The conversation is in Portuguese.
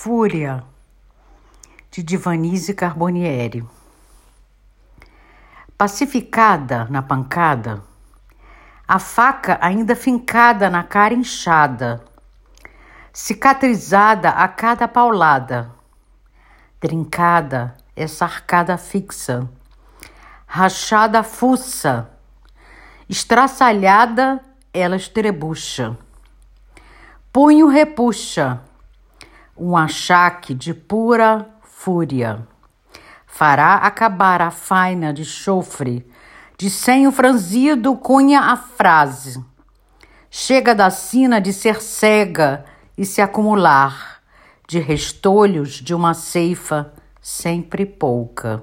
Fúria, de Divanise Carbonieri. Pacificada na pancada, a faca ainda fincada na cara inchada, cicatrizada a cada paulada, trincada essa arcada fixa, rachada fuça, estraçalhada ela estrebucha, punho repuxa um achaque de pura fúria. Fará acabar a faina de chofre, de senho franzido cunha a frase. Chega da sina de ser cega e se acumular, de restolhos de uma ceifa sempre pouca.